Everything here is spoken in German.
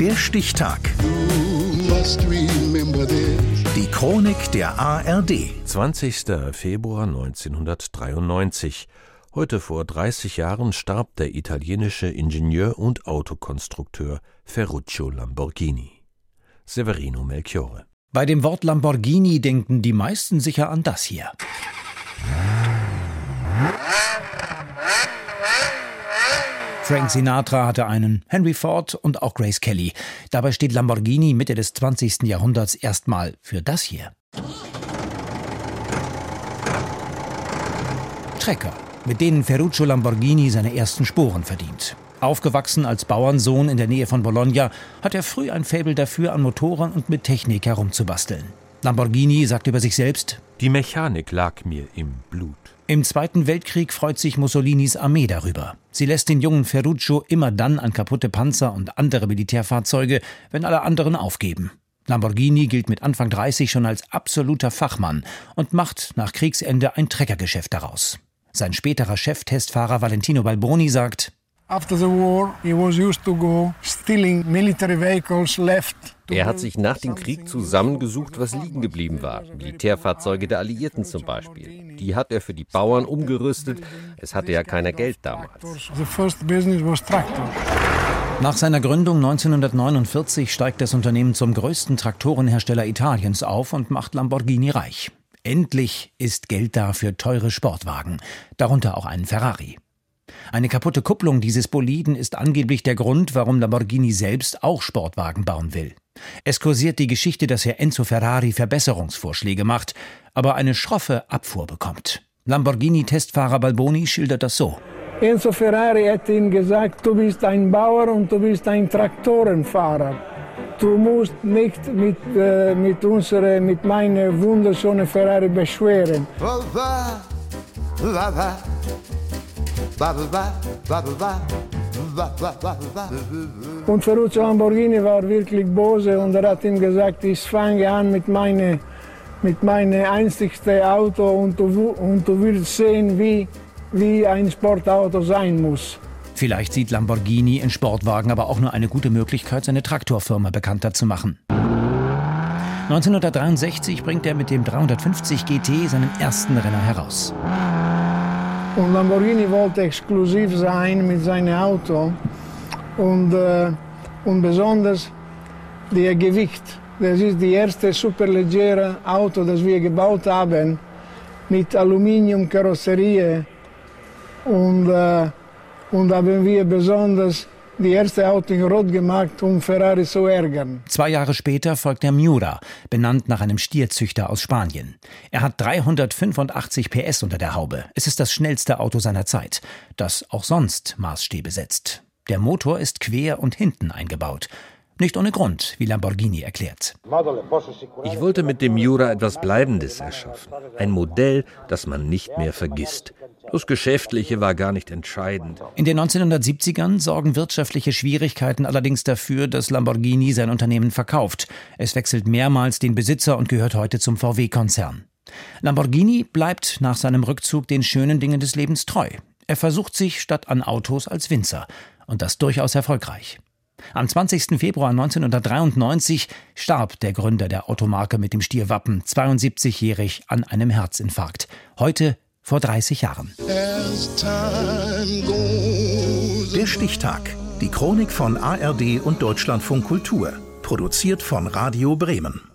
Der Stichtag. Die Chronik der ARD. 20. Februar 1993. Heute vor 30 Jahren starb der italienische Ingenieur und Autokonstrukteur Ferruccio Lamborghini. Severino Melchiore. Bei dem Wort Lamborghini denken die meisten sicher an das hier. Frank Sinatra hatte einen, Henry Ford und auch Grace Kelly. Dabei steht Lamborghini Mitte des 20. Jahrhunderts erstmal für das hier. Trecker, mit denen Ferruccio Lamborghini seine ersten Sporen verdient. Aufgewachsen als Bauernsohn in der Nähe von Bologna, hat er früh ein Faible dafür, an Motoren und mit Technik herumzubasteln. Lamborghini sagt über sich selbst: Die Mechanik lag mir im Blut. Im Zweiten Weltkrieg freut sich Mussolinis Armee darüber. Sie lässt den jungen Ferruccio immer dann an kaputte Panzer und andere Militärfahrzeuge, wenn alle anderen aufgeben. Lamborghini gilt mit Anfang 30 schon als absoluter Fachmann und macht nach Kriegsende ein Treckergeschäft daraus. Sein späterer Cheftestfahrer Valentino Balboni sagt, After the war, he was used to go stealing military vehicles left er hat sich nach dem Krieg zusammengesucht, was liegen geblieben war. Militärfahrzeuge der Alliierten zum Beispiel. Die hat er für die Bauern umgerüstet. Es hatte ja keiner Geld damals. Nach seiner Gründung 1949 steigt das Unternehmen zum größten Traktorenhersteller Italiens auf und macht Lamborghini reich. Endlich ist Geld da für teure Sportwagen, darunter auch einen Ferrari. Eine kaputte Kupplung dieses Boliden ist angeblich der Grund, warum Lamborghini selbst auch Sportwagen bauen will. Es kursiert die Geschichte, dass Herr Enzo Ferrari Verbesserungsvorschläge macht, aber eine schroffe Abfuhr bekommt. Lamborghini-Testfahrer Balboni schildert das so. Enzo Ferrari hätte ihm gesagt, du bist ein Bauer und du bist ein Traktorenfahrer. Du musst nicht mit, äh, mit, unsere, mit meiner wunderschönen Ferrari beschweren. Und Ferruccio Lamborghini war wirklich böse und er hat ihm gesagt, ich fange an mit meinem mit meinem einzigsten Auto und du, und du wirst sehen, wie, wie ein Sportauto sein muss. Vielleicht sieht Lamborghini in Sportwagen aber auch nur eine gute Möglichkeit, seine Traktorfirma bekannter zu machen. 1963 bringt er mit dem 350 GT seinen ersten Renner heraus. Und Lamborghini wollte exklusiv sein mit seinem Auto und, äh, und besonders der Gewicht. Das ist das erste superlegere Auto, das wir gebaut haben mit Aluminiumkarosserie und, äh, und haben wir besonders die erste Auto in Rot gemacht, um Ferrari zu ärgern. Zwei Jahre später folgt der Miura, benannt nach einem Stierzüchter aus Spanien. Er hat 385 PS unter der Haube. Es ist das schnellste Auto seiner Zeit, das auch sonst Maßstäbe setzt. Der Motor ist quer und hinten eingebaut. Nicht ohne Grund, wie Lamborghini erklärt. Ich wollte mit dem Miura etwas Bleibendes erschaffen. Ein Modell, das man nicht mehr vergisst. Das Geschäftliche war gar nicht entscheidend. In den 1970ern sorgen wirtschaftliche Schwierigkeiten allerdings dafür, dass Lamborghini sein Unternehmen verkauft. Es wechselt mehrmals den Besitzer und gehört heute zum VW-Konzern. Lamborghini bleibt nach seinem Rückzug den schönen Dingen des Lebens treu. Er versucht sich statt an Autos als Winzer. Und das durchaus erfolgreich. Am 20. Februar 1993 starb der Gründer der Automarke mit dem Stierwappen, 72-jährig, an einem Herzinfarkt. Heute vor 30 Jahren. Der Stichtag. Die Chronik von ARD und Deutschlandfunk Kultur. Produziert von Radio Bremen.